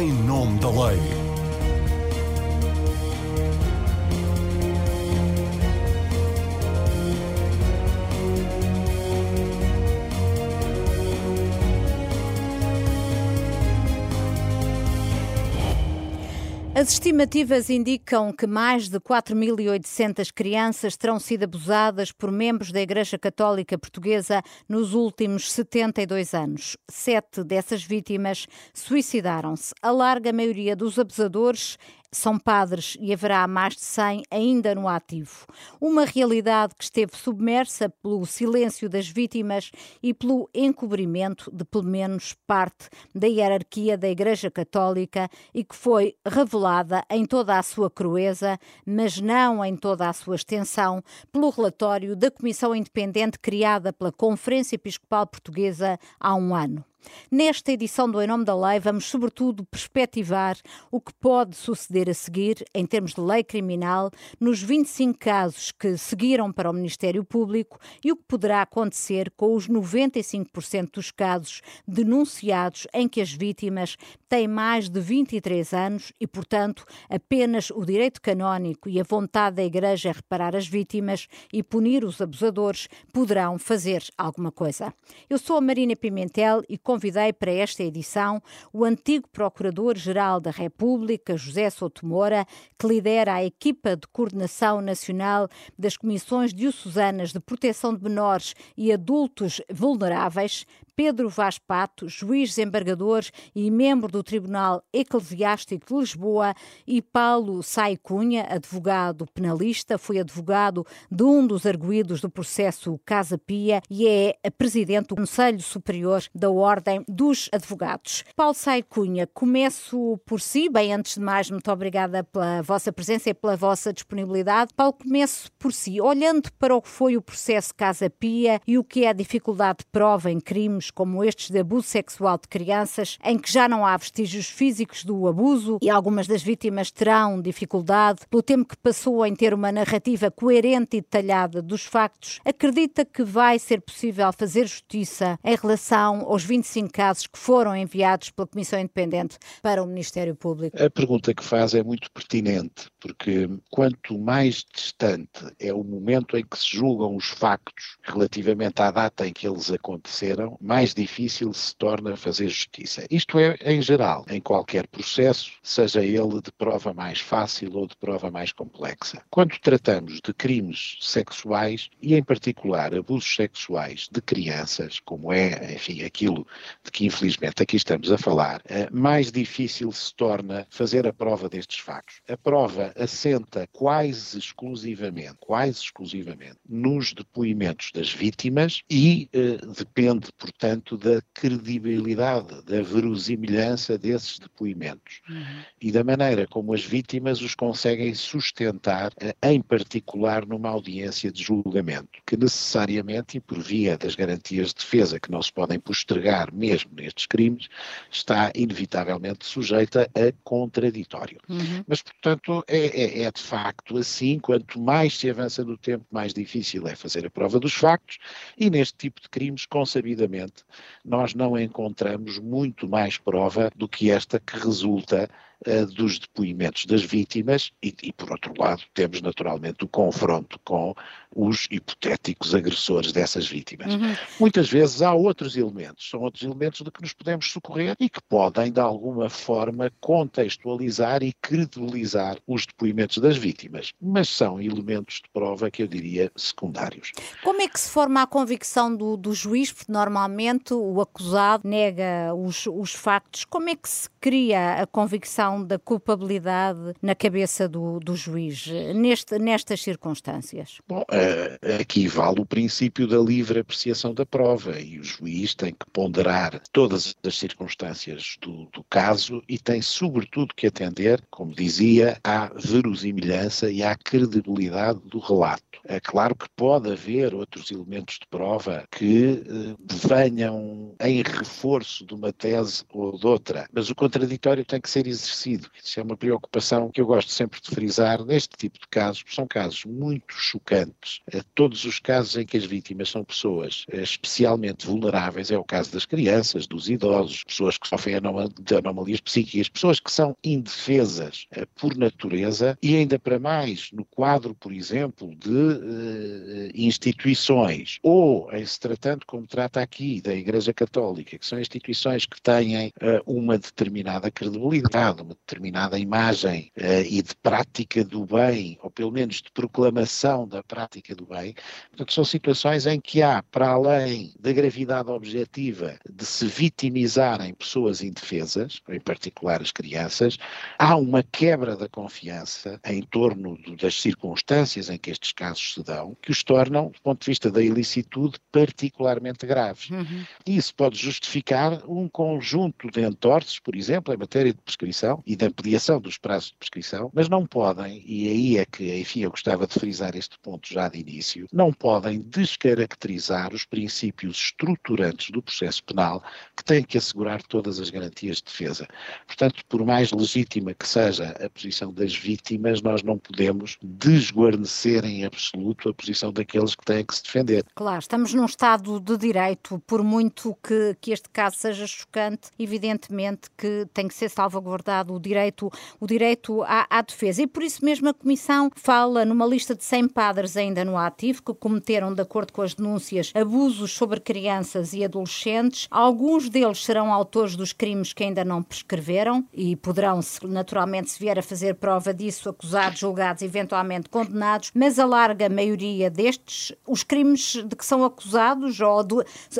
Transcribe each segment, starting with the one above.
em nome da lei. As estimativas indicam que mais de 4.800 crianças terão sido abusadas por membros da Igreja Católica Portuguesa nos últimos 72 anos. Sete dessas vítimas suicidaram-se. A larga maioria dos abusadores são padres e haverá mais de 100 ainda no ativo. Uma realidade que esteve submersa pelo silêncio das vítimas e pelo encobrimento de pelo menos parte da hierarquia da Igreja Católica e que foi revelada em toda a sua crueza, mas não em toda a sua extensão, pelo relatório da Comissão Independente criada pela Conferência Episcopal Portuguesa há um ano. Nesta edição do Em Nome da Lei, vamos sobretudo perspectivar o que pode suceder a seguir, em termos de lei criminal, nos 25 casos que seguiram para o Ministério Público e o que poderá acontecer com os 95% dos casos denunciados em que as vítimas têm mais de 23 anos e, portanto, apenas o direito canónico e a vontade da Igreja em reparar as vítimas e punir os abusadores poderão fazer alguma coisa. Eu sou a Marina Pimentel e convidei para esta edição o antigo Procurador-Geral da República, José Souto Moura, que lidera a equipa de coordenação nacional das Comissões Diocesanas de Proteção de Menores e Adultos Vulneráveis, Pedro Vaz Pato, juiz desembargador e membro do Tribunal Eclesiástico de Lisboa, e Paulo Sai Cunha, advogado penalista, foi advogado de um dos arguídos do processo Casa Pia e é presidente do Conselho Superior da Ordem dos Advogados. Paulo Sai Cunha, começo por si, bem, antes de mais, muito obrigada pela vossa presença e pela vossa disponibilidade. Paulo, começo por si, olhando para o que foi o processo Casa Pia e o que é a dificuldade de prova em crimes como estes de abuso sexual de crianças, em que já não há vestígios físicos do abuso e algumas das vítimas terão dificuldade, pelo tempo que passou em ter uma narrativa coerente e detalhada dos factos, acredita que vai ser possível fazer justiça em relação aos 25 casos que foram enviados pela Comissão Independente para o Ministério Público? A pergunta que faz é muito pertinente, porque quanto mais distante é o momento em que se julgam os factos relativamente à data em que eles aconteceram, mais difícil se torna fazer justiça. Isto é em geral, em qualquer processo, seja ele de prova mais fácil ou de prova mais complexa. Quando tratamos de crimes sexuais e, em particular, abusos sexuais de crianças, como é, enfim, aquilo de que infelizmente aqui estamos a falar, eh, mais difícil se torna fazer a prova destes factos. A prova assenta quase exclusivamente, quase exclusivamente, nos depoimentos das vítimas e eh, depende, portanto, portanto, da credibilidade, da verosimilhança desses depoimentos uhum. e da maneira como as vítimas os conseguem sustentar, eh, em particular numa audiência de julgamento, que necessariamente, e por via das garantias de defesa que não se podem postergar mesmo nestes crimes, está inevitavelmente sujeita a contraditório. Uhum. Mas, portanto, é, é, é de facto assim, quanto mais se avança no tempo, mais difícil é fazer a prova dos factos, e neste tipo de crimes, consabidamente, nós não encontramos muito mais prova do que esta que resulta uh, dos depoimentos das vítimas e, e, por outro lado, temos naturalmente o confronto com os hipotéticos agressores dessas vítimas. Uhum. Muitas vezes há outros elementos, são outros elementos de que nos podemos socorrer e que podem, de alguma forma, contextualizar e credibilizar os depoimentos das vítimas, mas são elementos de prova que eu diria secundários. Como é que se forma a convicção do, do juiz? Porque normalmente o acusado nega os, os factos. Como é que se cria a convicção da culpabilidade na cabeça do, do juiz neste, nestas circunstâncias? Bom, eh, aqui vale o princípio da livre apreciação da prova e o juiz tem que ponderar todas as circunstâncias do, do caso e tem sobretudo que atender, como dizia, à verosimilhança e à credibilidade do relato. É claro que pode haver outros elementos de prova que eh, venham em reforço de uma tese ou de outra, mas o contraditório tem que ser exercido esclarecido. Isso é uma preocupação que eu gosto sempre de frisar neste tipo de casos, são casos muito chocantes. Eh, todos os casos em que as vítimas são pessoas eh, especialmente vulneráveis, é o caso das crianças, dos idosos, pessoas que sofrem de anomalias psíquicas, pessoas que são indefesas eh, por natureza e ainda para mais no quadro, por exemplo, de instituições ou em se tratando como trata aqui da Igreja Católica, que são instituições que têm uma determinada credibilidade, uma determinada imagem uh, e de prática do bem, ou pelo menos de proclamação da prática do bem. Portanto, são situações em que há, para além da gravidade objetiva de se vitimizarem pessoas indefesas, em particular as crianças, há uma quebra da confiança em torno das circunstâncias em que estes casos se dão, que os tornam, do ponto de vista da ilicitude, particularmente graves. Uhum. Isso pode justificar um conjunto de entorces, por exemplo, em matéria de prescrição e da ampliação dos prazos de prescrição, mas não podem, e aí é que, enfim, eu gostava de frisar este ponto já de início, não podem descaracterizar os princípios estruturantes do processo penal que têm que assegurar todas as garantias de defesa. Portanto, por mais legítima que seja a posição das vítimas, nós não podemos desguarnecer em absoluto a posição daqueles que têm que se defender. Claro, estamos num Estado de Direito, por muito que, que este caso seja chocante, evidentemente que tem que ser salvaguardado o direito, o direito à, à defesa. E por isso mesmo a Comissão fala numa lista de 100 padres ainda no ativo que cometeram, de acordo com as denúncias, abusos sobre crianças e adolescentes. Alguns deles serão autores dos crimes que ainda não prescreveram e poderão, naturalmente, se vier a fazer prova disso, acusados, julgados, eventualmente condenados, mas a larga maioria destes, os crimes de que são acusados ou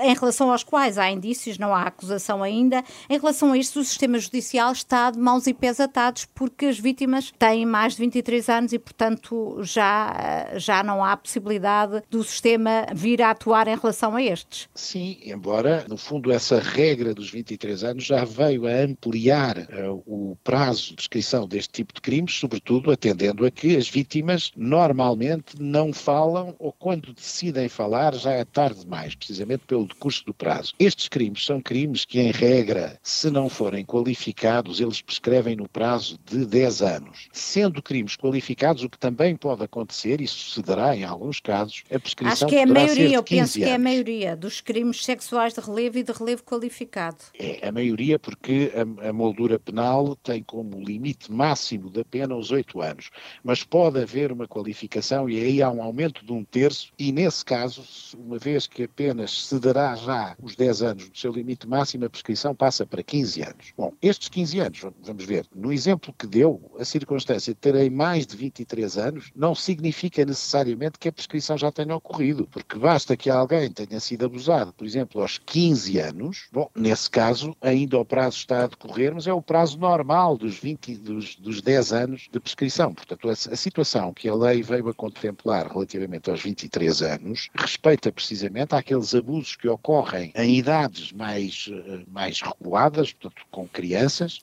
em relação aos quais há indícios, não há acusação ainda, em relação a isto, o sistema judicial está de mãos e pés atados porque as vítimas têm mais de 23 anos e, portanto, já, já não há possibilidade do sistema vir a atuar em relação a estes. Sim, embora, no fundo, essa regra dos 23 anos já veio a ampliar uh, o prazo de prescrição deste tipo de crimes, sobretudo atendendo a que as vítimas normalmente não falam ou quando decidem falar já é tarde demais, precisamente pelo decurso do prazo. Estes crimes são crimes que, em regra, se não forem qualificados, eles prescrevem no prazo de 10 anos. Sendo crimes qualificados, o que também pode acontecer, e sucederá em alguns casos, a prescrição Acho que é a maioria, eu penso que é a maioria dos crimes sexuais de relevo e de relevo qualificado. É a maioria porque a, a moldura penal tem como limite máximo da pena os 8 anos, mas pode haver uma qualificação e aí há um aumento de um terço e nesse caso, uma vez que apenas se dará já os 10 anos do seu limite máximo, a prescrição passa para 15 anos. Bom, estes 15 anos, vamos ver, no exemplo que deu, a circunstância de terem mais de 23 anos não significa necessariamente que a prescrição já tenha ocorrido, porque basta que alguém tenha sido abusado, por exemplo, aos 15 anos, bom, nesse caso ainda o prazo está a decorrer, mas é o prazo normal dos 20, dos, dos 10 anos de prescrição. Portanto, a, a situação que a lei veio a contemplar relativamente aos 23 anos respeita precisamente àqueles abusos que ocorrem em idades mais, eh, mais reguladas, portanto, com crianças,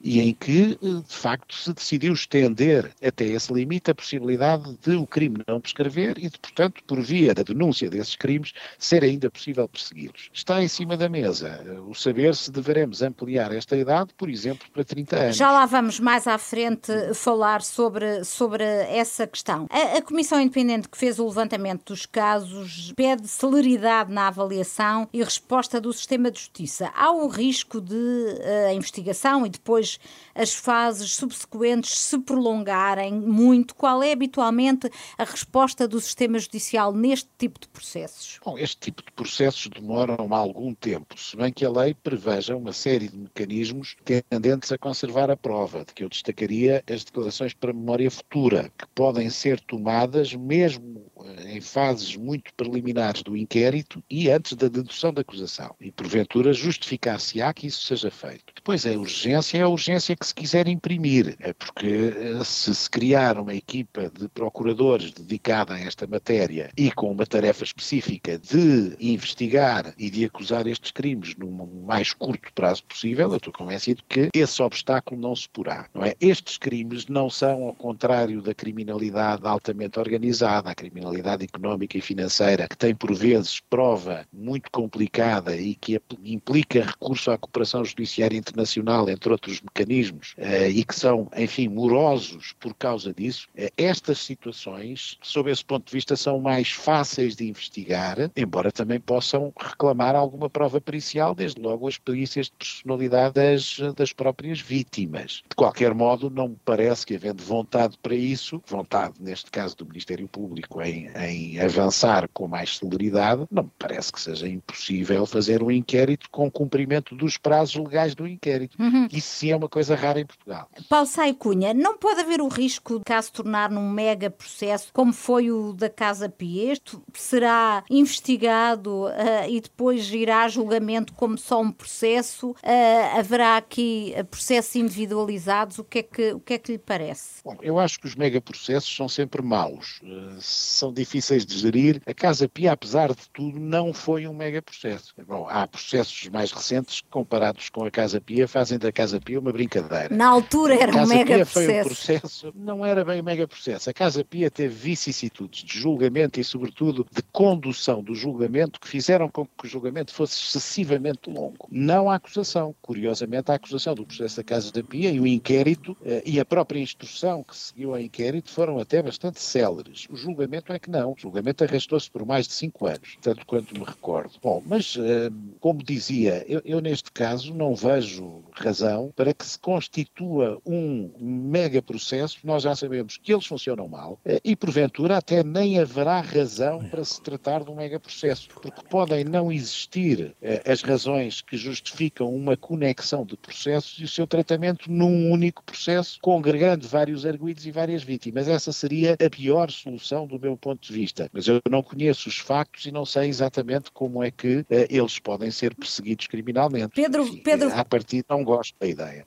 e em que, eh, de facto, se decidiu estender até esse limite a possibilidade de o crime não prescrever e de, portanto, por via da denúncia desses crimes, ser ainda possível persegui-los. Está em cima da mesa eh, o saber se deveremos ampliar esta idade, por exemplo, para 30 anos. Já lá vamos mais à frente falar sobre, sobre essa questão. A, a Comissão Independente que fez o levantamento dos casos pede celeridade na avaliação e resposta do sistema de justiça. Há o risco de uh, a investigação e depois depois as fases subsequentes se prolongarem muito? Qual é habitualmente a resposta do sistema judicial neste tipo de processos? Bom, este tipo de processos demoram algum tempo, se bem que a lei preveja uma série de mecanismos tendentes a conservar a prova, de que eu destacaria as declarações para memória futura, que podem ser tomadas mesmo eh, em fases muito preliminares do inquérito e antes da dedução da acusação. E, porventura, justificar-se-á que isso seja feito. Depois, a urgência é a urgência que se quiser imprimir, é porque eh, se se criar uma equipa de procuradores dedicada a esta matéria e com uma tarefa específica de investigar e de acusar estes crimes num mais curto prazo possível, eu estou convencido que esse obstáculo não se porá. Não é? Estes crimes não são, ao contrário da criminalidade altamente organizada, a criminalidade económica e financeira, que tem por vezes prova muito complicada e que implica recurso à cooperação judiciária internacional, entre outros mecanismos, eh, e que são, enfim, morosos por causa disso, eh, estas situações, sob esse ponto de vista, são mais fáceis de investigar, embora também possam reclamar alguma prova pericial, desde logo as perícias de personalidade das, das próprias vítimas. De qualquer modo, não me parece que, havendo vontade para isso, vontade, neste caso do Ministério Público, em, em avançar com mais celeridade, não me parece que seja impossível fazer um inquérito com cumprimento dos prazos legais do inquérito. Uhum. Isso sim é uma coisa rara em Portugal. Paulo Sai Cunha, não pode haver o risco de caso tornar num mega processo, como foi o da Casa Pia? Este será investigado uh, e depois irá a julgamento como só um processo? Uh, haverá aqui processos individualizados? O que é que, o que, é que lhe parece? Bom, eu acho que os megaprocessos são sempre maus, uh, são difíceis de gerir. A Casa Pia, apesar de tudo, não foi um megaprocesso. Bom, há processos mais recentes que, comparados com a Casa Pia, fazem da Casa Pia uma brincadeira. Na altura era um megaprocesso. foi um processo, não era bem um megaprocesso. A Casa Pia teve vicissitudes de julgamento e, sobretudo, de condução do julgamento que fizeram com que o julgamento fosse excessivamente longo. Não a acusação. Curiosamente, a acusação do processo da Casa da Pia e o inquérito eh, e a própria instrução que seguiu ao inquérito foram até bastante céleres. O julgamento é que não. O julgamento arrastou-se por mais de cinco anos, tanto quanto me recordo. Bom, mas, eh, como dizia, eu, eu neste caso não vejo razão para que se constitua um mega processo. Nós já sabemos que eles funcionam mal eh, e, porventura, até nem haverá razão para se tratar de um mega processo, porque podem não existir as razões que justificam uma conexão de processos e o seu tratamento num único processo, congregando vários arguídos e várias vítimas. Essa seria a pior solução do meu ponto de vista. Mas eu não conheço os factos e não sei exatamente como é que uh, eles podem ser perseguidos criminalmente. Pedro, Enfim, Pedro... A partir não gosto da ideia.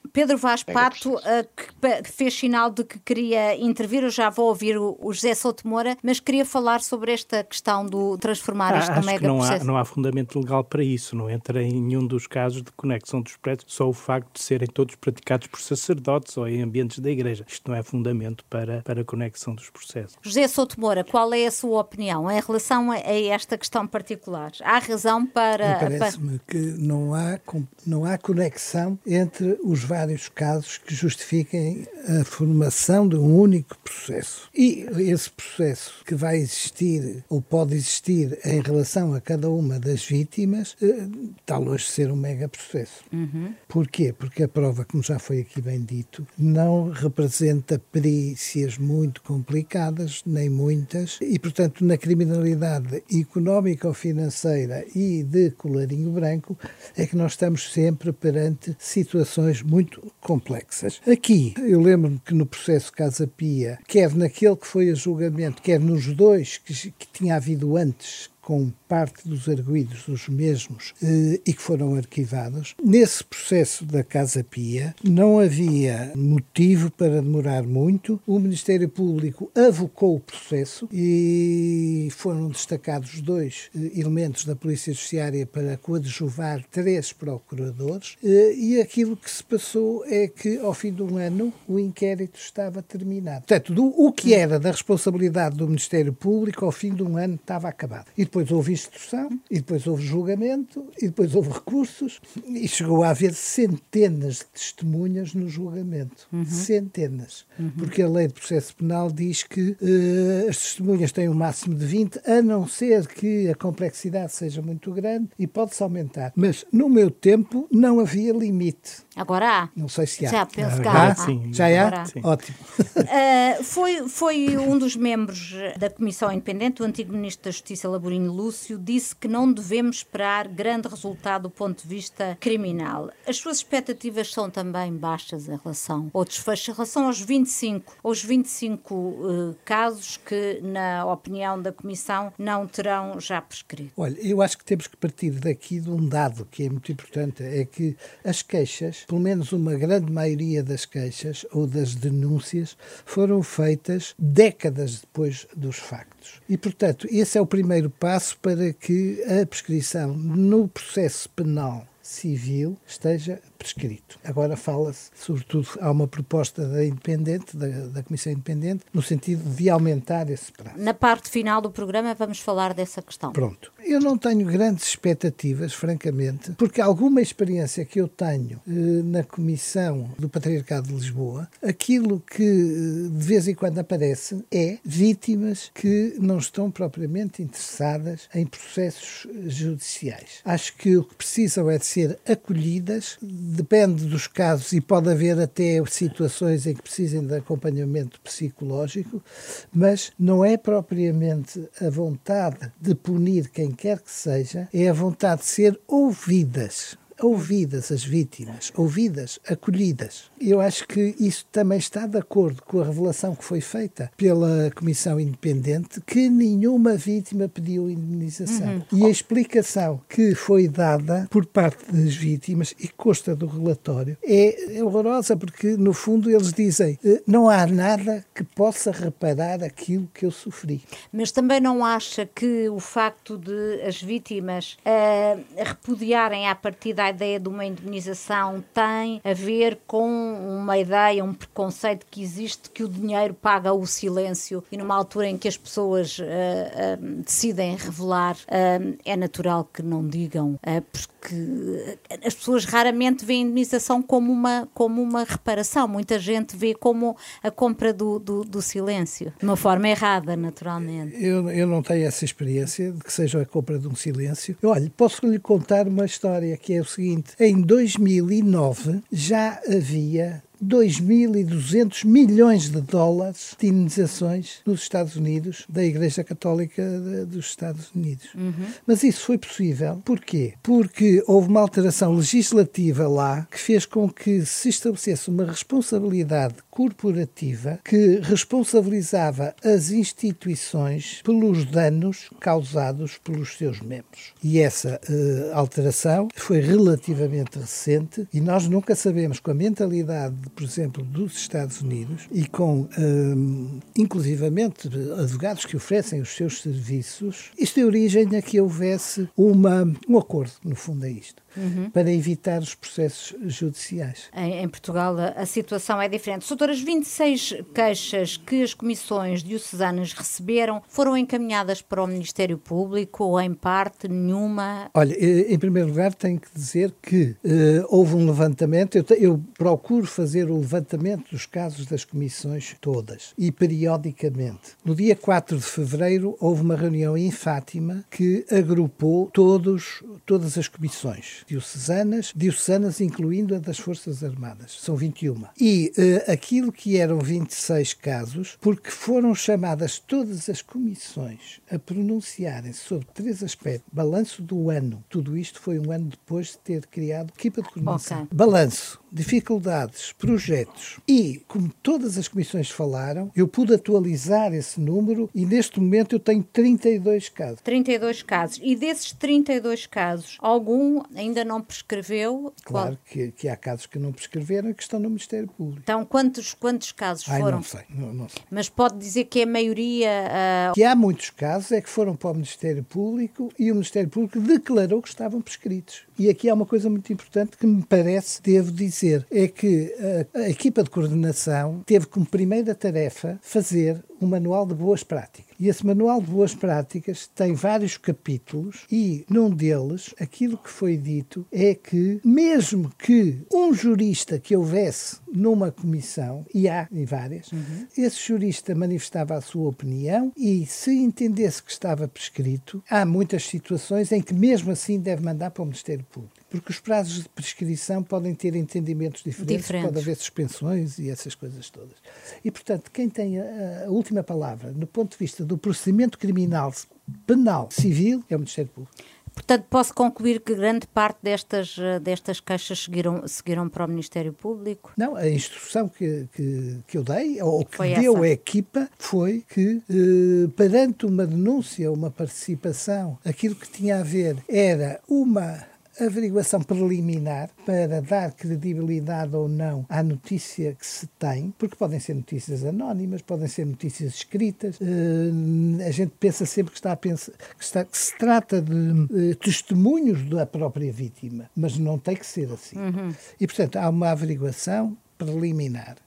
Pedro Vaz Pato, uh, que fez sinal de que queria intervir, eu já vou ouvir o, o José Souto Moura, mas queria falar sobre esta questão do transformar ah, isto num mega não processo. Há, não há fundamento legal para isso, não entra em nenhum dos casos de conexão dos prédios, só o facto de serem todos praticados por sacerdotes ou em ambientes da igreja. Isto não é fundamento para, para a conexão dos processos. José Souto Moura, qual é a sua opinião em relação a, a esta questão particular? Há razão para... Parece-me para... que não há, não há conexão entre os vários casos que justifiquem a formação de um único processo. E esse processo que vai existir ou pode existir em relação a cada uma das vítimas eh, está longe de ser um mega processo. Uhum. Porquê? Porque a prova, como já foi aqui bem dito, não representa perícias muito complicadas, nem muitas, e, portanto, na criminalidade económica ou financeira e de colarinho branco, é que nós estamos sempre perante situações muito complexas. Aqui, eu lembro-me que no processo Casa Pia, quer naquele que foi a julgamento, quer nos dois que, que tinha havido antes, com parte dos arguídos os mesmos eh, e que foram arquivados. Nesse processo da Casa Pia não havia motivo para demorar muito. O Ministério Público avocou o processo e foram destacados dois eh, elementos da Polícia Judiciária para coadjuvar três procuradores eh, e aquilo que se passou é que ao fim de um ano o inquérito estava terminado. Portanto, do, o que era da responsabilidade do Ministério Público ao fim de um ano estava acabado. E depois houve instrução, e depois houve julgamento, e depois houve recursos, e chegou a haver centenas de testemunhas no julgamento. Uhum. Centenas. Uhum. Porque a lei de processo penal diz que uh, as testemunhas têm um máximo de 20, a não ser que a complexidade seja muito grande, e pode-se aumentar. Mas no meu tempo não havia limite. Agora há. Não sei se há. Já penso que há. há. Sim. Já há? Ótimo. Uh, foi, foi um dos membros da Comissão Independente, o antigo Ministro da Justiça, Laborinho Lúcio, disse que não devemos esperar grande resultado do ponto de vista criminal. As suas expectativas são também baixas em relação ao desfecho, em relação aos 25, aos 25 uh, casos que, na opinião da Comissão, não terão já prescrito. Olha, eu acho que temos que partir daqui de um dado que é muito importante, é que as queixas pelo menos uma grande maioria das queixas ou das denúncias foram feitas décadas depois dos factos. E, portanto, esse é o primeiro passo para que a prescrição no processo penal civil esteja prescrito. Agora fala-se, sobretudo, há uma proposta da independente, da, da Comissão Independente, no sentido de aumentar esse prazo. Na parte final do programa vamos falar dessa questão. Pronto. Eu não tenho grandes expectativas, francamente, porque alguma experiência que eu tenho eh, na Comissão do Patriarcado de Lisboa, aquilo que eh, de vez em quando aparece é vítimas que não estão propriamente interessadas em processos judiciais. Acho que o que precisam é de ser acolhidas, depende dos casos e pode haver até situações em que precisem de acompanhamento psicológico, mas não é propriamente a vontade de punir quem quer que seja, é a vontade de ser ouvidas ouvidas as vítimas, ouvidas, acolhidas. Eu acho que isso também está de acordo com a revelação que foi feita pela Comissão Independente que nenhuma vítima pediu indemnização. Uhum. E a explicação que foi dada por parte das vítimas e consta do relatório é horrorosa porque, no fundo, eles dizem eh, não há nada que possa reparar aquilo que eu sofri. Mas também não acha que o facto de as vítimas uh, repudiarem à partida ideia de uma indemnização tem a ver com uma ideia, um preconceito que existe que o dinheiro paga o silêncio e numa altura em que as pessoas uh, uh, decidem revelar, uh, é natural que não digam, porque as pessoas raramente veem a indemnização como uma, como uma reparação. Muita gente vê como a compra do, do, do silêncio, de uma forma errada, naturalmente. Eu, eu não tenho essa experiência de que seja a compra de um silêncio. Olha, posso lhe contar uma história que é o seguinte: em 2009 já havia 2.200 milhões de dólares de indenizações nos Estados Unidos, da Igreja Católica dos Estados Unidos. Uhum. Mas isso foi possível. Porquê? Porque houve uma alteração legislativa lá que fez com que se estabelecesse uma responsabilidade corporativa que responsabilizava as instituições pelos danos causados pelos seus membros. E essa uh, alteração foi relativamente recente e nós nunca sabemos com a mentalidade por exemplo, dos Estados Unidos e com, um, inclusivamente, advogados que oferecem os seus serviços, isto é origem a que houvesse uma, um acordo, no fundo é isto uhum. para evitar os processos judiciais. Em, em Portugal a, a, situação é diferente. Doutor, as 26 queixas que as comissões diocesanas receberam foram encaminhadas para o Ministério Público ou em parte nenhuma? Olha, em primeiro lugar tenho que dizer que uh, houve um levantamento, eu, eu procuro fazer o levantamento dos casos das comissões todas e periodicamente. No dia 4 de fevereiro houve uma reunião em Fátima que agrupou todos, todas as comissões diocesanas, diocesanas incluindo a das Forças Armadas. São 21. E uh, aquilo que eram 26 casos, porque foram chamadas todas as comissões a pronunciarem sobre três aspectos. Balanço do ano. Tudo isto foi um ano depois de ter criado equipa de coordenação. Okay. Balanço dificuldades, projetos e, como todas as comissões falaram, eu pude atualizar esse número e neste momento eu tenho 32 casos. 32 casos. E desses 32 casos, algum ainda não prescreveu? Claro que, que, há casos que não prescreveram e que estão no Ministério Público. Então, quantos, quantos casos Ai, foram? Não sei, não, não, sei. Mas pode dizer que a maioria. Uh... Que há muitos casos é que foram para o Ministério Público e o Ministério Público declarou que estavam prescritos. E aqui há uma coisa muito importante que me parece, devo dizer, é que a, a equipa de coordenação teve como primeira tarefa fazer um manual de boas práticas. E esse manual de boas práticas tem vários capítulos e num deles aquilo que foi dito é que mesmo que um jurista que houvesse numa comissão, e há em várias, uhum. esse jurista manifestava a sua opinião e se entendesse que estava prescrito, há muitas situações em que mesmo assim deve mandar para o Ministério Público porque os prazos de prescrição podem ter entendimentos diferentes, diferentes. pode haver suspensões e essas coisas todas. E, portanto, quem tem a, a, última palavra no ponto de vista do procedimento criminal, penal, civil, é o Ministério Público. Portanto, posso concluir que grande parte destas, destas queixas seguiram, seguiram para o Ministério Público? Não, a instrução que, que, que eu dei, ou que foi deu essa? a equipa, foi que, eh, perante uma denúncia, uma participação, aquilo que tinha a ver era uma averiguação preliminar para dar credibilidade ou não à notícia que se tem, porque podem ser notícias anónimas, podem ser notícias escritas. Uh, a gente pensa sempre que, está a pensar, que, está, que se trata de uh, testemunhos da própria vítima, mas não tem que ser assim. Uhum. E, portanto, há uma averiguação preliminar.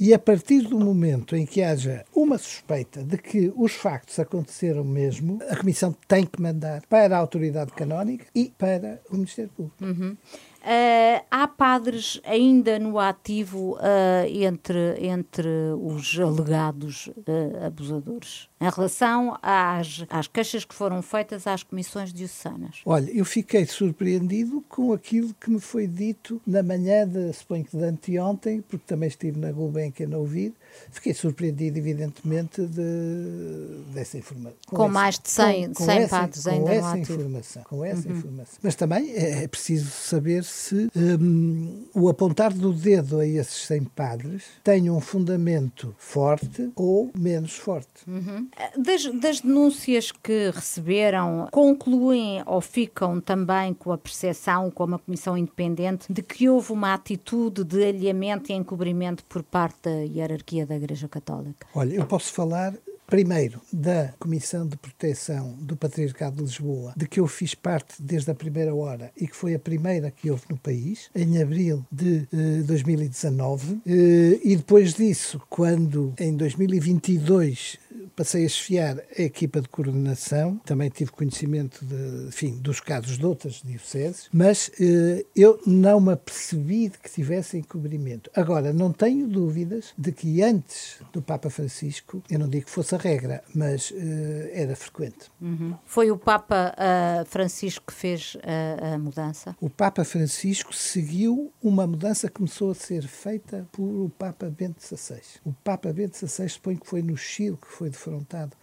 E a partir do momento em que haja uma suspeita de que os factos aconteceram mesmo, a Comissão tem que mandar para a autoridade canónica e para o Ministério Público. Uhum. Uh, há padres ainda no ativo uh, entre, entre os alegados uh, abusadores, em relação às, às queixas que foram feitas às comissões diocesanas? Olha, eu fiquei surpreendido com aquilo que me foi dito na manhã, de, suponho que de anteontem, porque também estive na Gulbenkian a ouvir, Fiquei surpreendido, evidentemente, de, dessa informação. Com, com mais de 100, com, com 100 essa, padres com ainda essa informação, Com essa uhum. informação. Mas também é, é preciso saber se um, o apontar do dedo a esses 100 padres tem um fundamento forte ou menos forte. Uhum. Das, das denúncias que receberam, concluem ou ficam também com a percepção, como a Comissão Independente, de que houve uma atitude de alheamento e encobrimento por parte da hierarquia da Igreja Católica? Olha, eu posso falar primeiro da Comissão de Proteção do Patriarcado de Lisboa, de que eu fiz parte desde a primeira hora e que foi a primeira que houve no país, em abril de eh, 2019. Eh, e depois disso, quando em 2022 passei a chefiar a equipa de coordenação, também tive conhecimento de, enfim, dos casos de outras dioceses, mas eh, eu não me apercebi de que tivesse encobrimento. Agora, não tenho dúvidas de que antes do Papa Francisco, eu não digo que fosse a regra, mas eh, era frequente. Uhum. Foi o Papa uh, Francisco que fez a mudança? O Papa Francisco seguiu uma mudança que começou a ser feita por o Papa Bento XVI. O Papa Bento XVI, suponho que foi no Chile que foi de confrontado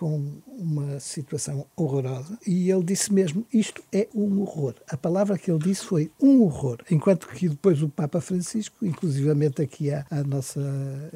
com uma situação horrorosa e ele disse mesmo isto é um horror. A palavra que ele disse foi um horror, enquanto que depois o Papa Francisco, inclusivamente aqui a, a nossa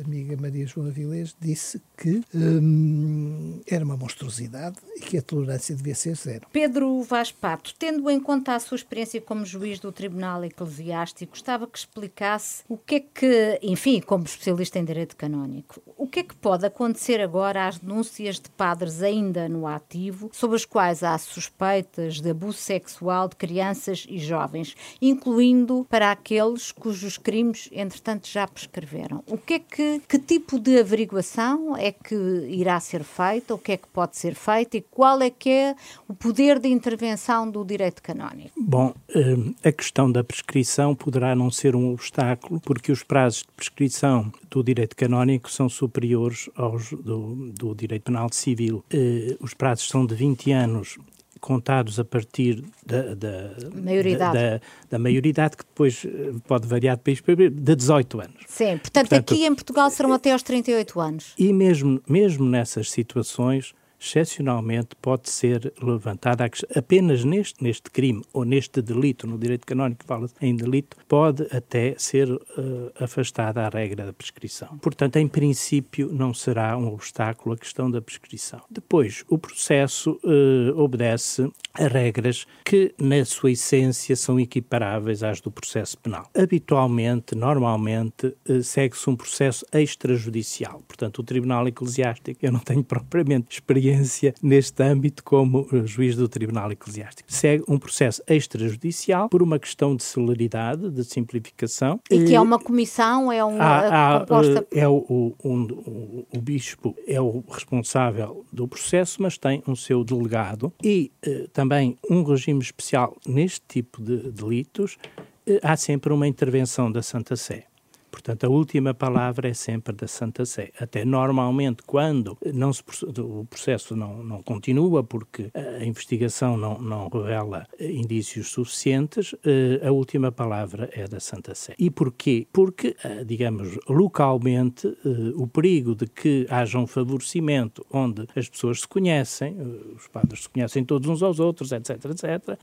amiga Maria João Avilés, disse que hum, era uma monstruosidade e que a tolerância devia ser zero. Pedro Vaz Pato, tendo em conta a sua experiência como juiz do Tribunal Eclesiástico, gostava que explicasse o que é que, enfim, como especialista em direito canónico, o que é que pode acontecer agora às denúncias de padres padres ainda no ativo, sobre os quais há suspeitas de abuso sexual de crianças e jovens, incluindo para aqueles cujos crimes, entretanto, já prescreveram. O que é que, que tipo de averiguação é que irá ser feita, o que é que pode ser feito e qual é que é o poder de intervenção do direito canónico? Bom, eh, a questão da prescrição poderá não ser um obstáculo, porque os prazos de prescrição do direito canónico são superiores aos do, do direito penal civil. Eh, os prazos são de 20 anos contados a partir da, da maioridade. Da, da, da, maioridade, que depois eh, pode variar de país para país, de 18 anos. Sim, portanto, portanto aqui em Portugal serão até aos 38 anos. E mesmo, mesmo nessas situações, excepcionalmente pode ser levantada apenas neste, neste crime ou neste delito, no direito canónico fala-se em delito, pode até ser uh, afastada a regra da prescrição. Portanto, em princípio, não será um obstáculo a questão da prescrição. Depois, o processo uh, obedece a regras que, na sua essência, são equiparáveis às do processo penal. Habitualmente, normalmente, uh, segue-se um processo extrajudicial. Portanto, o Tribunal Eclesiástico, eu não tenho propriamente experiência experiência neste âmbito como eh, juiz do Tribunal Eclesiástico. Segue um processo extrajudicial por uma questão de celeridade, de simplificação. E que é uma comissão, é uma há, há, composta... Eh, é o, o, o, o bispo é o responsável do processo, mas tem um seu delegado e eh, também um regime especial neste tipo de delitos. há sempre uma intervenção da Santa Sé. Portanto, a última palavra é sempre da Santa Sé. Até normalmente, quando não se, o processo não, não continua, porque a investigação não, não revela indícios suficientes, eh, a última palavra é da Santa Sé. E porquê? Porque, eh, digamos, localmente, eh, o perigo de que haja um favorecimento onde as pessoas se conhecem, os padres se conhecem todos uns aos outros, etc., etc.,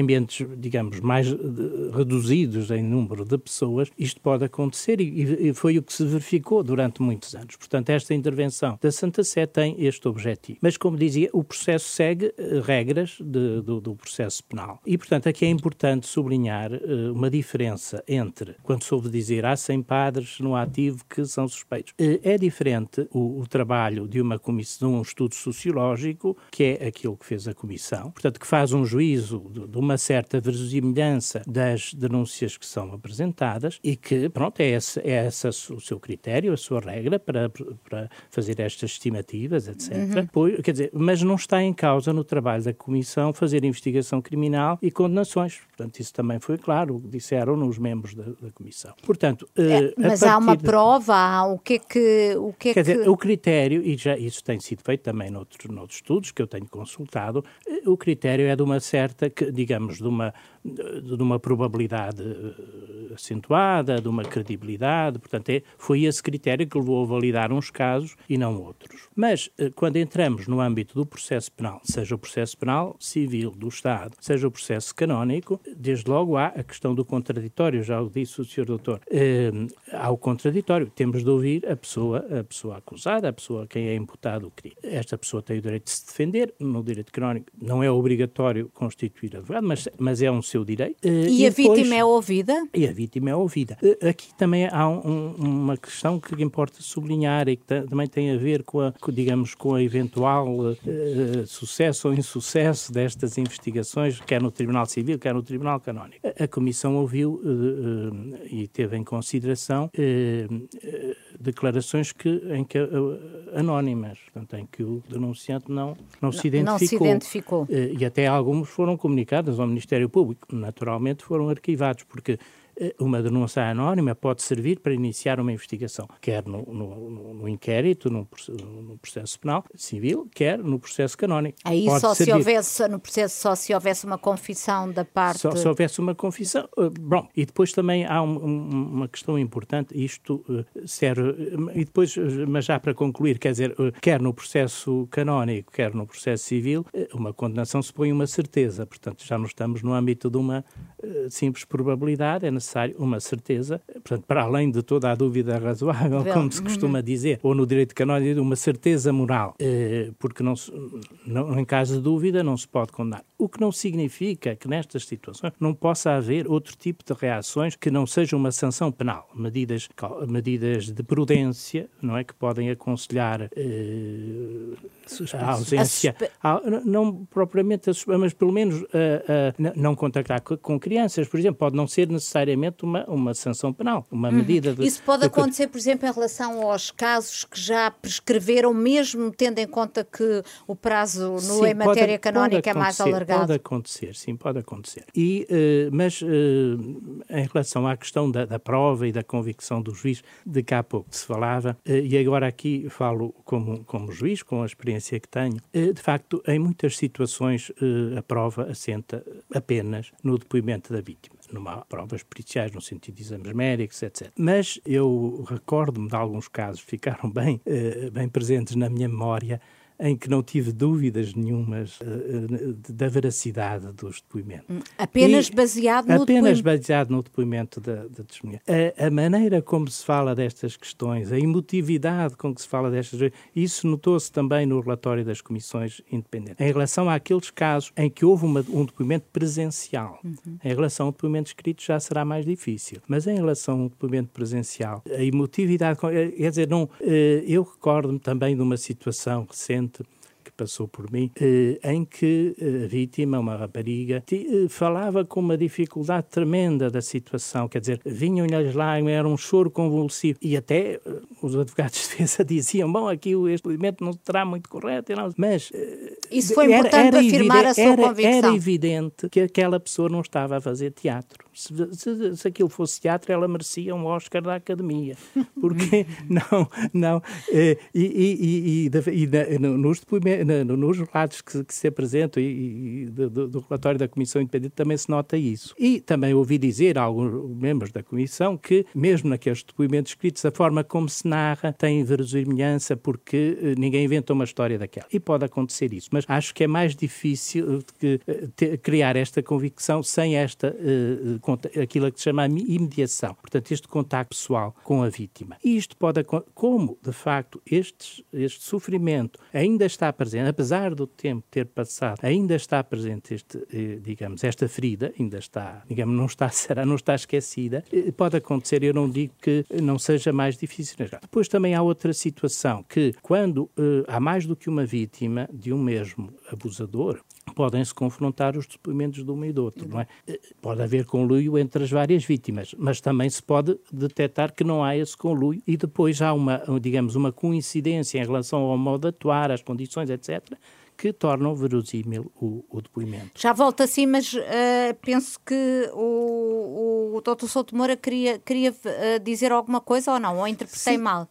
ambientes, digamos, mais reduzidos em número de pessoas, isto pode acontecer acontecer e, e foi o que se verificou durante muitos anos. Portanto, esta intervenção da Santa Sé tem este objetivo. Mas, como dizia, o processo segue uh, regras de, do, do, processo penal. E, portanto, aqui é importante sublinhar uh, uma diferença entre, quando soube dizer há 100 padres no ativo que são suspeitos, uh, é diferente o, o, trabalho de uma comissão, de um estudo sociológico, que é aquilo que fez a comissão, portanto, que faz um juízo de, de uma certa verosimilhança das denúncias que são apresentadas e que, pronto, é esse, é esse o seu critério, a sua regra para, para fazer estas estimativas, etc. Uhum. Pois, quer dizer, mas não está em causa no trabalho da Comissão fazer investigação criminal e condenações. Portanto, isso também foi claro, disseram os membros da, da Comissão. Portanto, é, mas há uma de... prova, há o que é que... O que é quer que... dizer, o critério, e já isso tem sido feito também noutros, noutros estudos que eu tenho consultado, eh, o critério é de uma certa, digamos, de uma de uma probabilidade eh, acentuada, de uma credibilidade, portanto, é, foi esse critério que levou a validar uns casos e não outros. Mas, eh, quando entramos no âmbito do processo penal, seja o processo penal civil do Estado, seja o processo canónico, desde logo há a questão do contraditório, já o disse o Sr. Doutor, eh, há o contraditório, temos de ouvir a pessoa, a pessoa acusada, a pessoa a quem é imputado o crime. Esta pessoa tem o direito de se defender, no direito canónico não é obrigatório constituir advogado, mas, mas é um seu direito. Uh, e, e, a depois, vítima é ouvida? E a vítima é ouvida. Uh, aqui também há um, uma questão que importa sublinhar e que também tem a ver com, a, com, digamos, com a eventual uh, sucesso ou insucesso destas investigações, quer no Tribunal Civil, quer no Tribunal Canónico. A, a Comissão ouviu e teve em consideração declarações que, em que, anónimas, portanto, em que o denunciante não, não, não se identificou. Não se identificou. E até alguns foram comunicados ao Ministério Público naturalmente foram arquivados, porque uma denúncia anónima pode servir para iniciar uma investigação, quer no, no, no inquérito, no, no, processo penal civil, quer no processo canónico. Aí pode só servir. se houvesse, no processo, só se houvesse uma confissão da parte... Só se houvesse uma confissão. Eh, bom, e depois também há um, um, uma questão importante, isto uh, serve, e depois, mas já para concluir, quer dizer, quer no processo canónico, quer no processo civil, uma condenação se põe uma certeza, portanto já não estamos no âmbito de uma simples probabilidade, é necessário uma certeza, portanto, para além de toda a dúvida razoável, como se costuma uhum. dizer, ou no direito canónico, uma certeza moral, eh, porque não, se, não, em caso de dúvida não se pode condenar. O que não significa que nestas situações não possa haver outro tipo de reações que não sejam uma sanção penal, medidas, medidas de prudência, não é, que podem aconselhar eh, a ausência, a, não propriamente, a, mas pelo menos não contactar com crianças, por exemplo, pode não ser necessariamente uma, uma sanção penal, uma uhum. medida de, Isso pode de, acontecer, por exemplo, em relação aos casos que já prescreveram, mesmo tendo em conta que o prazo no, sim, em matéria pode, canónica pode é mais alargado? Pode acontecer, sim, pode acontecer. E, uh, mas uh, em relação à questão da, da, prova e da convicção do juiz, de cá a pouco se falava, uh, e agora aqui falo como, como juiz, com a experiência que tenho, de facto, em muitas situações a prova assenta apenas no depoimento da vítima numa provas periciais, no sentido de exames médicos, etc. Mas eu recordo-me de alguns casos que ficaram bem, bem presentes na minha memória, em que não tive dúvidas nenhumas uh, da veracidade dos depoimentos. Hum, apenas e, baseado no Apenas baseado no depoimento da, da testemunha. A, a, maneira como se fala destas questões, a emotividade com que se fala destas questões, isso notou-se também no relatório das comissões independentes. Em relação àqueles casos em que houve uma, um depoimento presencial, uhum. em relação ao depoimento escrito já será mais difícil, mas em relação ao depoimento presencial, a emotividade, quer dizer, não, eu recordo-me também de uma situação recente que passou por mim, eh, em que a vítima, uma rapariga, eh, falava com uma dificuldade tremenda da situação, quer dizer, vinham-lhe as lágrimas, era um choro convulsivo, e até eh, os advogados de defesa diziam, bom, aqui este elemento não será muito correto, mas... Isso foi importante era, era afirmar a sua convicção. Era evidente que aquela pessoa não estava a fazer teatro. Se, se, se aquilo fosse teatro, ela merecia um Oscar da Academia. Porque, não, não, e, e, e, e nos nos relatos que, que se apresentam e, do, do, relatório da Comissão Independente também se nota isso. E também ouvi dizer a alguns membros da Comissão que, mesmo naqueles depoimentos escritos, a forma como se narra tem verosimilhança porque uh, ninguém inventa uma história daquela. E pode acontecer isso, mas acho que é mais difícil que, uh, criar esta convicção sem esta, aquilo que se chama imediação. Portanto, este contacto pessoal com a vítima. E isto pode, como de facto este, sofrimento ainda está presente, apesar do tempo ter passado, ainda está presente este, digamos, esta ferida, ainda está, digamos, não está, será, não está esquecida, pode acontecer, eu não digo que não seja mais difícil. Depois também há outra situação, que quando uh, há mais do que uma vítima de um mesmo abusador, podem-se confrontar os depoimentos de um e do outro, não é? Eh, pode haver conluio entre as várias vítimas, mas também se pode detectar que não há esse conluio e depois há uma, digamos, uma coincidência em relação ao modo de atuar, às condições, etc., que tornam verosímil o, o depoimento. Já volto assim, mas uh, penso que o, o Dr. Souto Moura queria, queria uh, dizer alguma coisa ou não? Ou interpretei Sim. mal?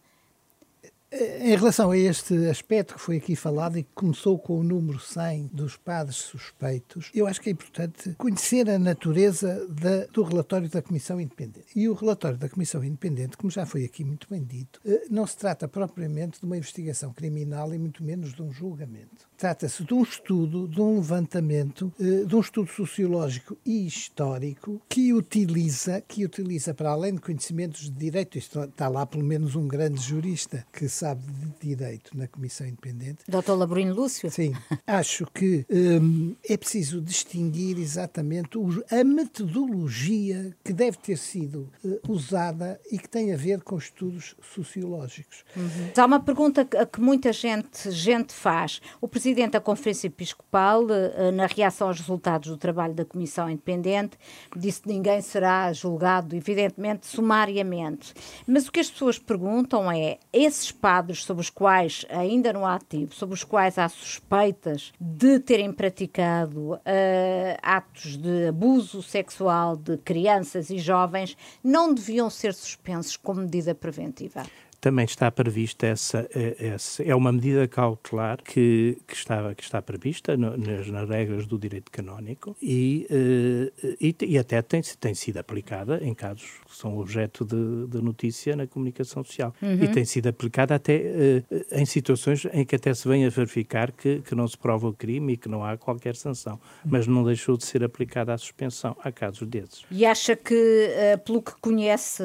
Em relação a este aspecto que foi aqui falado e que começou com o número 100 dos padres suspeitos, eu acho que é importante conhecer a natureza da, do relatório da Comissão Independente. E o relatório da Comissão Independente, como já foi aqui muito bem dito, eh, não se trata propriamente de uma investigação criminal e muito menos de um julgamento. Trata-se de um estudo, de um levantamento, eh, de um estudo sociológico e histórico que utiliza, que utiliza para além de conhecimentos de direito, está lá pelo menos um grande jurista que sabe de direito na Comissão Independente. Dr. Labrino Lúcio? Sim. Acho que hum, é preciso distinguir exatamente a metodologia que deve ter sido uh, usada e que tem a ver com estudos sociológicos. Uhum. Há uma pergunta que, que muita gente, gente faz. O Presidente da Conferência Episcopal, eh, na reação aos resultados do trabalho da Comissão Independente, disse que ninguém será julgado, evidentemente, sumariamente. Mas o que as pessoas perguntam é: esses padres sobre os quais ainda não há ativo, sobre os quais há suspeitas de terem praticado uh, atos de abuso sexual de crianças e jovens, não deviam ser suspensos como medida preventiva? Também está prevista essa, eh, essa é uma medida cautelar que, que, está, que está prevista no, nas, nas, regras do direito canónico e, eh, e, e, até tem, tem sido aplicada em casos que são objeto de, de notícia na comunicação social uhum. e tem sido aplicada até eh, em situações em que até se vem a verificar que, que não se prova o crime e que não há qualquer sanção, mas não deixou de ser aplicada a suspensão. Há casos desses. E acha que, pelo que conhece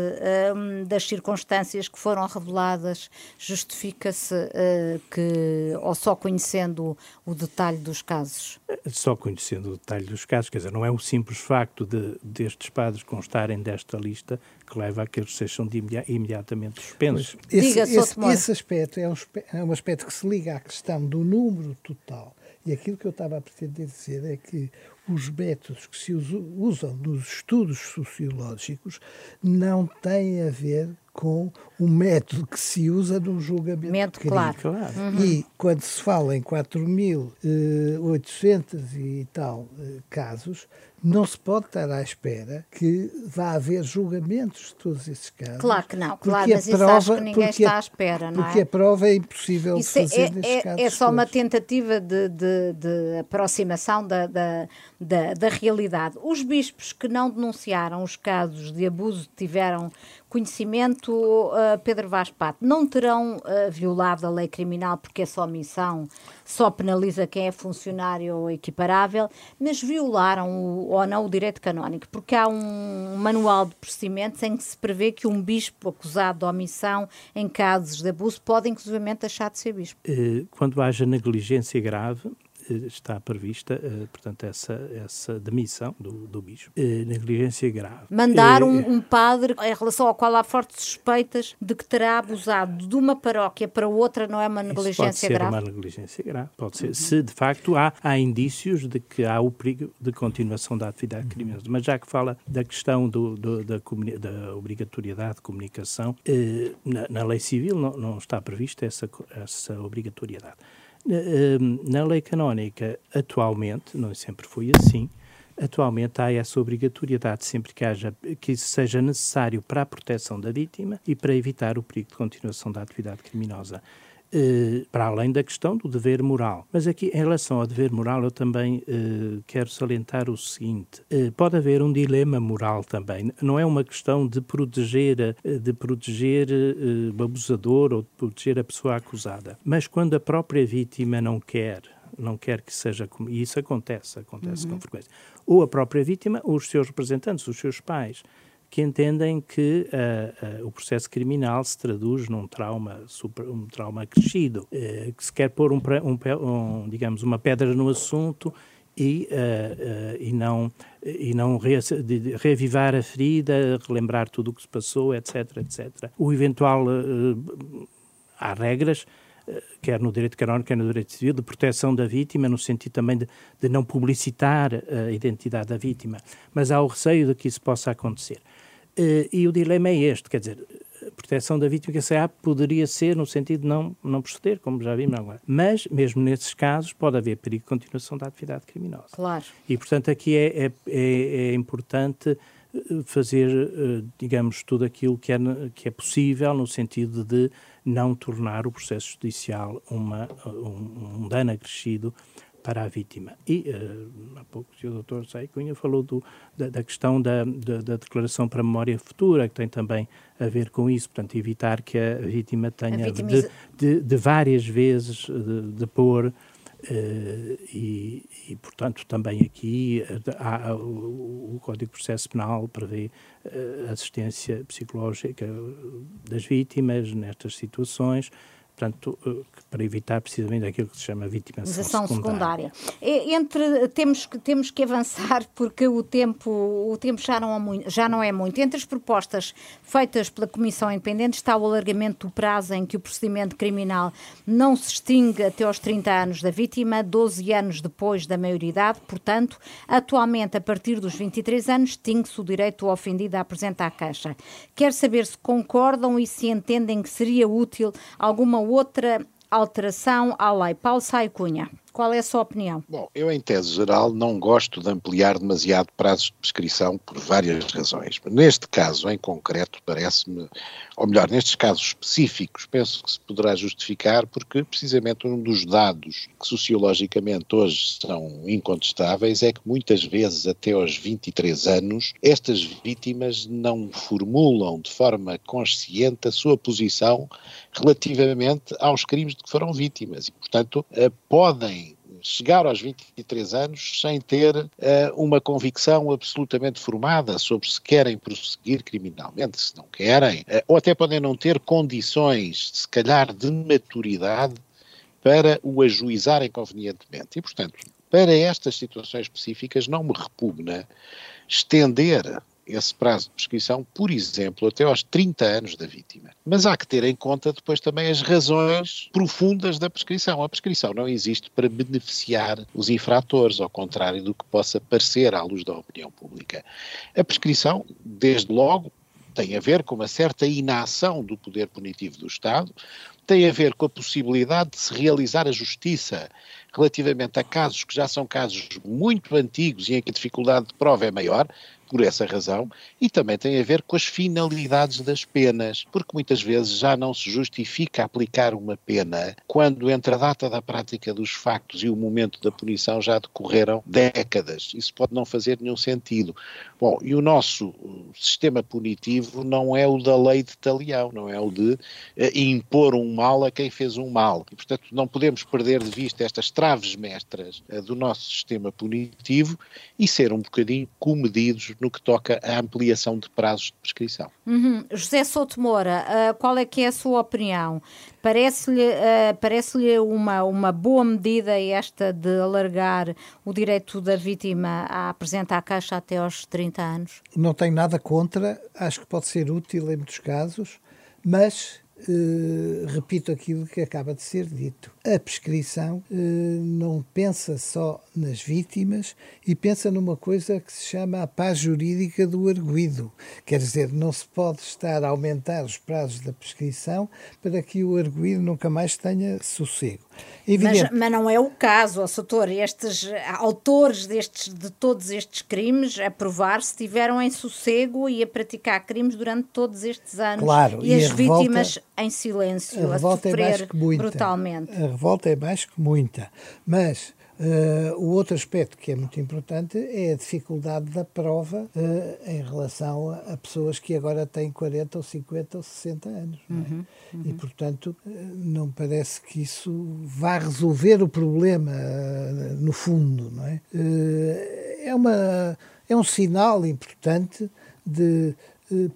das circunstâncias que foram reveladas reveladas, justifica-se uh, que, ou só conhecendo o detalhe dos casos? Só conhecendo o detalhe dos casos, quer dizer, não é o simples facto de destes padres constarem desta lista que leva a que eles sejam de imediatamente suspensos. Esse, Diga, esse, esse aspecto é um, é um aspecto que se liga à questão do número total. E aquilo que eu estava a pretender dizer é que os métodos que se usam nos estudos sociológicos não têm a ver com o método que se usa no julgamento Mento, claro. Uhum. E quando se fala em 4.800 eh, e tal eh, casos, não se pode estar à espera que vá haver julgamentos de todos esses casos. Claro que não, claro, mas prova, isso acho que ninguém está à espera, não é? Porque a prova é impossível isso de fazer é, nesses é, casos. É só todos. uma tentativa de, de, de aproximação da, da, da, da realidade. Os bispos que não denunciaram os casos de abuso tiveram conhecimento, uh, Pedro Vaz Pato, não terão uh, violado a lei criminal porque essa omissão só penaliza quem é funcionário ou equiparável, mas violaram o, ou não o direito canónico, porque há um manual de procedimentos em que se prevê que um bispo acusado de omissão em casos de abuso pode, inclusivamente, deixar de ser bispo. Eh, quando haja negligência grave, está prevista, eh, portanto, essa, essa demissão do, do bispo. Eh, negligência grave. Mandar um, eh, um, padre em relação ao qual há fortes suspeitas de que terá abusado de uma paróquia para outra não é uma negligência grave? Pode ser uma negligência grave, pode ser. Uhum. Se de facto há, há indícios de que há o perigo de continuação da atividade uhum. criminosa. Mas já que fala da questão do, do, da, da, obrigatoriedade de comunicação, na, na, lei civil não, não está prevista essa, essa obrigatoriedade. Ehm, na lei canónica, atualmente, não sempre foi assim, atualmente há essa obrigatoriedade sempre que haja que isso seja necessário para a proteção da vítima e para evitar o perigo de continuação da atividade criminosa. Eh, para além da questão do dever moral. Mas aqui, em relação ao dever moral, eu também eh, quero salientar o seguinte: eh, pode haver um dilema moral também. Não é uma questão de proteger, de proteger o abusador ou de proteger a pessoa acusada, mas quando a própria vítima não quer não quer que seja. E isso acontece, acontece uhum. com frequência. Ou a própria vítima, ou os seus representantes, os seus pais que entendem que uh, uh, o processo criminal se traduz num trauma, super, um trauma crescido, uh, que se quer pôr um, um, um, digamos, uma pedra no assunto e, e não, e não re, de, reavivar a ferida, relembrar tudo o que se passou, etc, etc. O eventual... há regras quer no direito canónico, quer no direito civil, de proteção da vítima, no sentido também de, de, não publicitar a identidade da vítima, mas há o receio de que isso possa acontecer. Uh, e o dilema é este, quer dizer, a proteção da vítima que a CEAP poderia ser no sentido de não, não proceder, como já vimos agora. Mas, mesmo nesses casos, pode haver perigo de continuação da atividade criminosa. Claro. E, portanto, aqui é, é, é, é importante eh, fazer, eh, digamos, tudo aquilo que é, que é possível no sentido de não tornar o processo judicial uma, um, um dano acrescido para a vítima. E uh, há pouco o doutor Sai Cunha falou do, da, da, questão da, da, da, declaração para a memória futura, que tem também a ver com isso, portanto, evitar que a vítima tenha a de, de, de, várias vezes de, de pôr Uh, e, e, portanto, também aqui há, o, o, Código de Processo Penal prevê uh, assistência psicológica das vítimas nestas situações, portanto, eh, para evitar precisamente aquilo que se chama vitimização secundária. secundária. Entre, temos, que, temos que avançar porque o tempo, o tempo já, não é muito, já não é muito. Entre as propostas feitas pela Comissão Independente está o alargamento do prazo em que o procedimento criminal não se extingue até aos 30 anos da vítima, 12 anos depois da maioridade, portanto, atualmente, a partir dos 23 anos, extingue-se o direito do ofendido a apresentar a queixa. Quer saber se concordam e se entendem que seria útil alguma outra alteração à lei. Paulo Sai Cunha. Qual é a sua opinião? Bom, eu, em tese geral, não gosto de ampliar demasiado prazos de prescrição por várias razões. Neste caso, em concreto, parece-me, ou melhor, nestes casos específicos, penso que se poderá justificar porque, precisamente, um dos dados que sociologicamente hoje são incontestáveis é que muitas vezes, até aos 23 anos, estas vítimas não formulam de forma consciente a sua posição relativamente aos crimes de que foram vítimas e, portanto, eh, podem chegar aos 23 anos sem ter uh, uma convicção absolutamente formada sobre se querem prosseguir criminalmente, se não querem, uh, ou até podem não ter condições, se calhar, de maturidade para o ajuizarem convenientemente. E, portanto, para estas situações específicas, não me repugna estender esse prazo de prescrição, por exemplo, até aos 30 anos da vítima. Mas há que ter em conta depois também as razões profundas da prescrição. A prescrição não existe para beneficiar os infratores, ao contrário do que possa parecer à luz da opinião pública. A prescrição, desde logo, tem a ver com uma certa inação do poder punitivo do Estado, tem a ver com a possibilidade de se realizar a justiça relativamente a casos que já são casos muito antigos e em que a dificuldade de prova é maior, por essa razão, e também tem a ver com as finalidades das penas, porque muitas vezes já não se justifica aplicar uma pena quando entre a data da prática dos factos e o momento da punição já decorreram décadas. Isso pode não fazer nenhum sentido. Bom, e o nosso sistema punitivo não é o da lei de talião, não é o de eh, impor um mal a quem fez um mal. E, portanto, não podemos perder de vista estas traves mestras eh, do nosso sistema punitivo e ser um bocadinho comedidos no que toca à ampliação de prazos de prescrição. Uhum. José Souto Moura, uh, qual é que é a sua opinião? Parece-lhe uh, parece uma, uma boa medida esta de alargar o direito da vítima a apresentar a caixa até aos 30 anos? Não tenho nada contra, acho que pode ser útil em muitos casos, mas Uh, repito aquilo que acaba de ser dito. A prescrição uh, não pensa só nas vítimas e pensa numa coisa que se chama a paz jurídica do arguído. Quer dizer, não se pode estar a aumentar os prazos da prescrição para que o arguído nunca mais tenha sossego. Mas, mas, não é o caso, Soutor. Estes autores destes, de todos estes crimes, a provar-se, estiveram em sossego e a praticar crimes durante todos estes anos. Claro, e, e as vítimas em silêncio, a, a sofrer é brutalmente. A revolta é mais que muita. Mas Uh, o outro aspecto que é muito importante é a dificuldade da prova uh, em relação a, a, pessoas que agora têm 40 ou 50 ou 60 anos. É? Uhum, uhum. E, portanto, uh, não parece que isso vá resolver o problema no fundo. Não é? é, uma, é um sinal importante de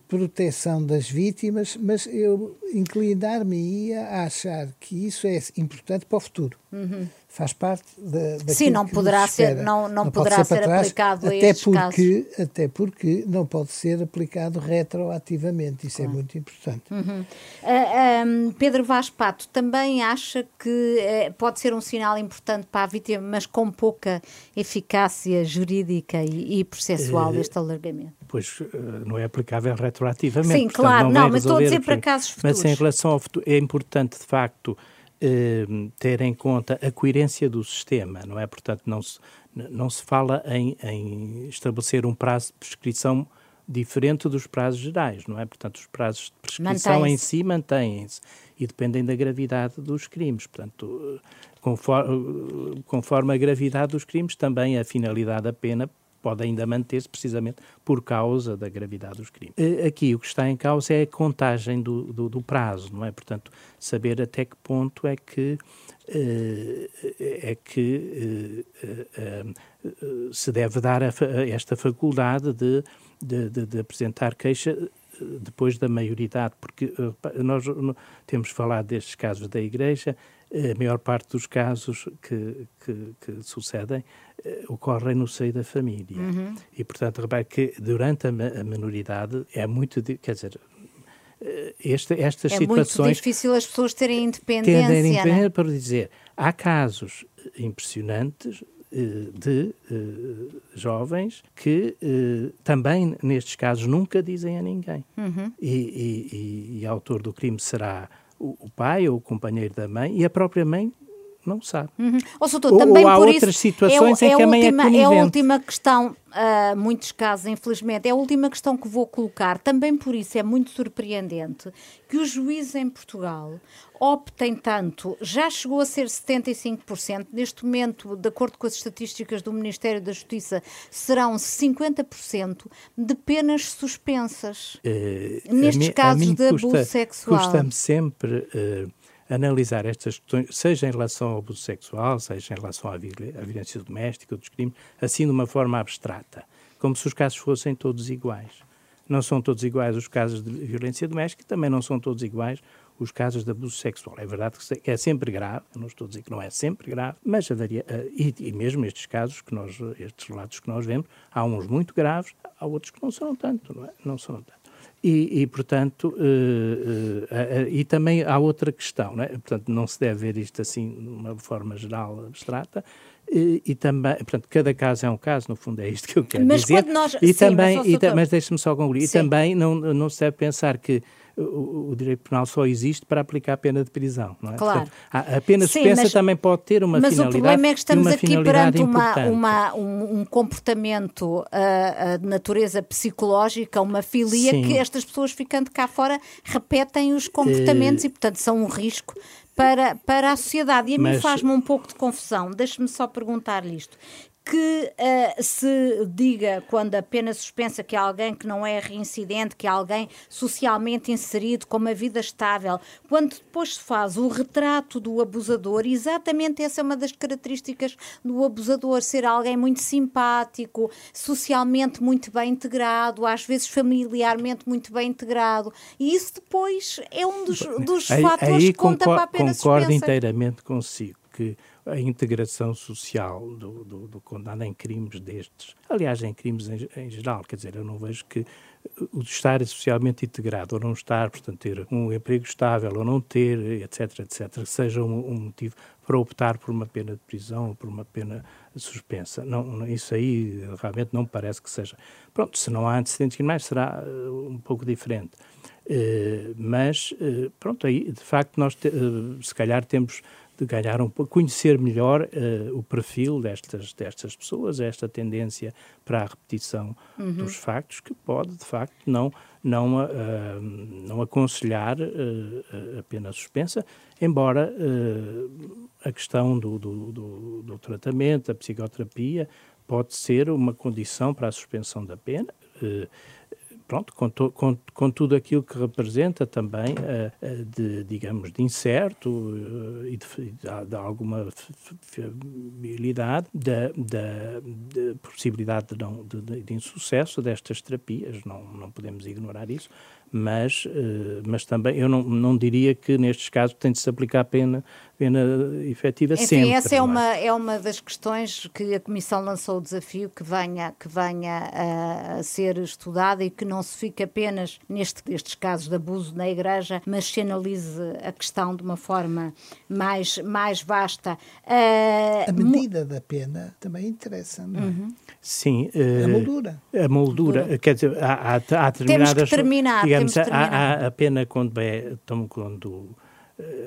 proteção das vítimas, mas eu inclinar-me-ia a achar que isso é importante para o futuro. Uhum faz parte da Sim, não poderá ser, não, não, não poderá ser, ser aplicado até a estes porque, casos. Até porque não pode ser aplicado retroativamente, isso é claro. é muito importante. Uhum. Uh, ah, um, Pedro Vaz Pato também acha que uh, pode ser um sinal importante para a vítima, mas com pouca eficácia jurídica e, e processual uh, deste alargamento? Pois não é aplicável retroativamente. Sim, claro, não, não mas estou a dizer para casos futuros. Mas em relação ao futuro, é importante de facto eh, ter em conta a coerência do sistema, não é? Portanto, não se, não se fala em, em estabelecer um prazo de prescrição diferente dos prazos gerais, não é? Portanto, os prazos de prescrição em si mantêm-se e dependem da gravidade dos crimes. Portanto, conforme, conforme a gravidade dos crimes, também a finalidade da pena pode ainda manter-se precisamente por causa da gravidade dos crimes. Eh, aqui o que está em causa é a contagem do, do, do prazo, não é? Portanto, saber até que ponto é que eh, é que eh, se deve dar esta faculdade de, de, de, de apresentar queixa depois da maioridade, porque nós temos falado destes casos da Igreja, a maior parte dos casos que, que, que sucedem uh, ocorrem no seio da família. Uhum. E, portanto, repare que durante a, a minoridade é muito, quer dizer, este, estas é situações... É muito difícil as pessoas terem independência, terem independência né? para dizer, há casos impressionantes eh, de uh, jovens que uh, também, nestes casos, nunca dizem a ninguém. Uhum. E, e, e, e, autor do crime será o, pai ou o companheiro da mãe e a própria mãe não sabe. Uhum. Ou, doutor, também ou há por outras situações é, em que a mãe é última, é conivente. É a última questão, uh, muitos casos, infelizmente, é a última questão que vou colocar. Também por isso é muito surpreendente que os juízes em Portugal optem tanto, já chegou a ser 75%, neste momento, de acordo com as estatísticas do Ministério da Justiça, serão 50% de penas suspensas. Uh, nestes casos de custa, abuso sexual. Custa-me sempre... Uh, analisar estas questões, seja em relação ao abuso sexual, seja em relação à, violência doméstica, outros crimes, assim de uma forma abstrata, como se os casos fossem todos iguais. Não são todos iguais os casos de violência doméstica, também não são todos iguais os casos de abuso sexual. É verdade que é sempre grave, não estou a dizer que não é sempre grave, mas haveria, eh, e, e mesmo estes casos que nós, estes relatos que nós vemos, há uns muito graves, há outros que não são tanto, não é? Não são tanto. E, e portanto, uh, uh, uh, e também há outra questão, não é? portanto, não se deve ver isto assim de uma forma geral abstrata, e, também, portanto, cada caso é um caso, no fundo é isto que eu quero mas dizer. Nós, e sim, também, mas, e, mas deixe-me só concluir, sim. e também não, não se deve pensar que o, o, direito penal só existe para aplicar a pena de prisão. Não é? Claro. Portanto, a, pena suspensa também pode ter uma mas finalidade. Mas o problema é que estamos aqui perante uma, uma, um, um, comportamento uh, de natureza psicológica, uma filia, Sim. que estas pessoas ficando cá fora repetem os comportamentos uh, e, portanto, são um risco para, para a sociedade. E a mim faz-me um pouco de confusão. Deixe-me só perguntar-lhe isto que uh, se diga quando a pena suspensa que é alguém que não é reincidente, que é alguém socialmente inserido, com uma vida estável, quando depois se faz o retrato do abusador, exatamente essa é uma das características do abusador, ser alguém muito simpático, socialmente muito bem integrado, às vezes familiarmente muito bem integrado, e isso depois é um dos, dos aí, fatores aí que conta para a pena concordo suspensa. inteiramente consigo que a integração social do, do, do, condenado em crimes destes. Aliás, em crimes em, em, geral, quer dizer, eu não vejo que o estar socialmente integrado ou não estar, portanto, ter um emprego estável ou não ter, etc., etc., seja um, um motivo para optar por uma pena de prisão ou por uma pena suspensa. Não, isso aí realmente não parece que seja. Pronto, se não há antecedentes criminais, será uh, um pouco diferente. Uh, mas, uh, pronto, aí de facto nós, te, se calhar, temos de ganhar um pouco, conhecer melhor uh, o perfil destas, destas pessoas, esta tendência para a repetição uhum. dos factos, que pode, de facto, não, não, uh, não aconselhar uh, a pena suspensa, embora a questão do, do, do, do tratamento, a psicoterapia, pode ser uma condição para a suspensão da pena pronto, com, to, com, com, tudo aquilo que representa também uh, de, digamos, de incerto uh, e de, de, de alguma fiabilidade da, da possibilidade de, não, de, de, insucesso destas terapias, não, não podemos ignorar isso, mas, uh, mas também eu não, não diria que nestes casos tem de se aplicar pena pena efetiva Enfim, sempre. essa é, é uma, é uma das questões que a Comissão lançou o desafio que venha, que venha a, a ser estudada e que não se fique apenas neste, nestes casos de abuso na Igreja, mas se analise a questão de uma forma mais, mais vasta. Uh, a medida da pena também interessa, não é? Uhum. Sim. Uh, a moldura. A moldura, moldura. quer dizer, há, há, há determinadas... Temos que terminar, digamos, terminar. Há, há a pena quando, é, quando eh,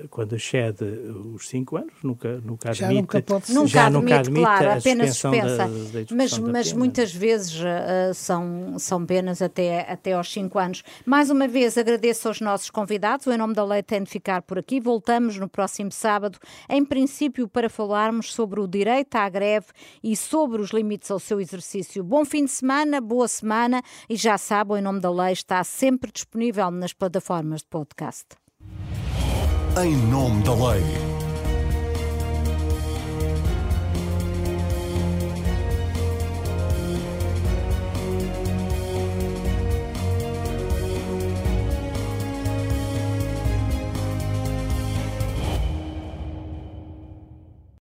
quando excede os 5 anos, nunca, nunca já admite, nunca, pode ser. já admite, nunca admite claro, a apenas suspensa. Da, da mas, mas muitas vezes uh, são, são penas até, até aos 5 anos. Mais uma vez agradeço aos nossos convidados. O Em Nome da Lei tem de ficar por aqui. Voltamos no próximo sábado, em princípio, para falarmos sobre o direito à greve e sobre os limites ao seu exercício. Bom fim de semana, boa semana e já sabe, o Em Nome da Lei está sempre disponível nas plataformas de podcast em nome da lei.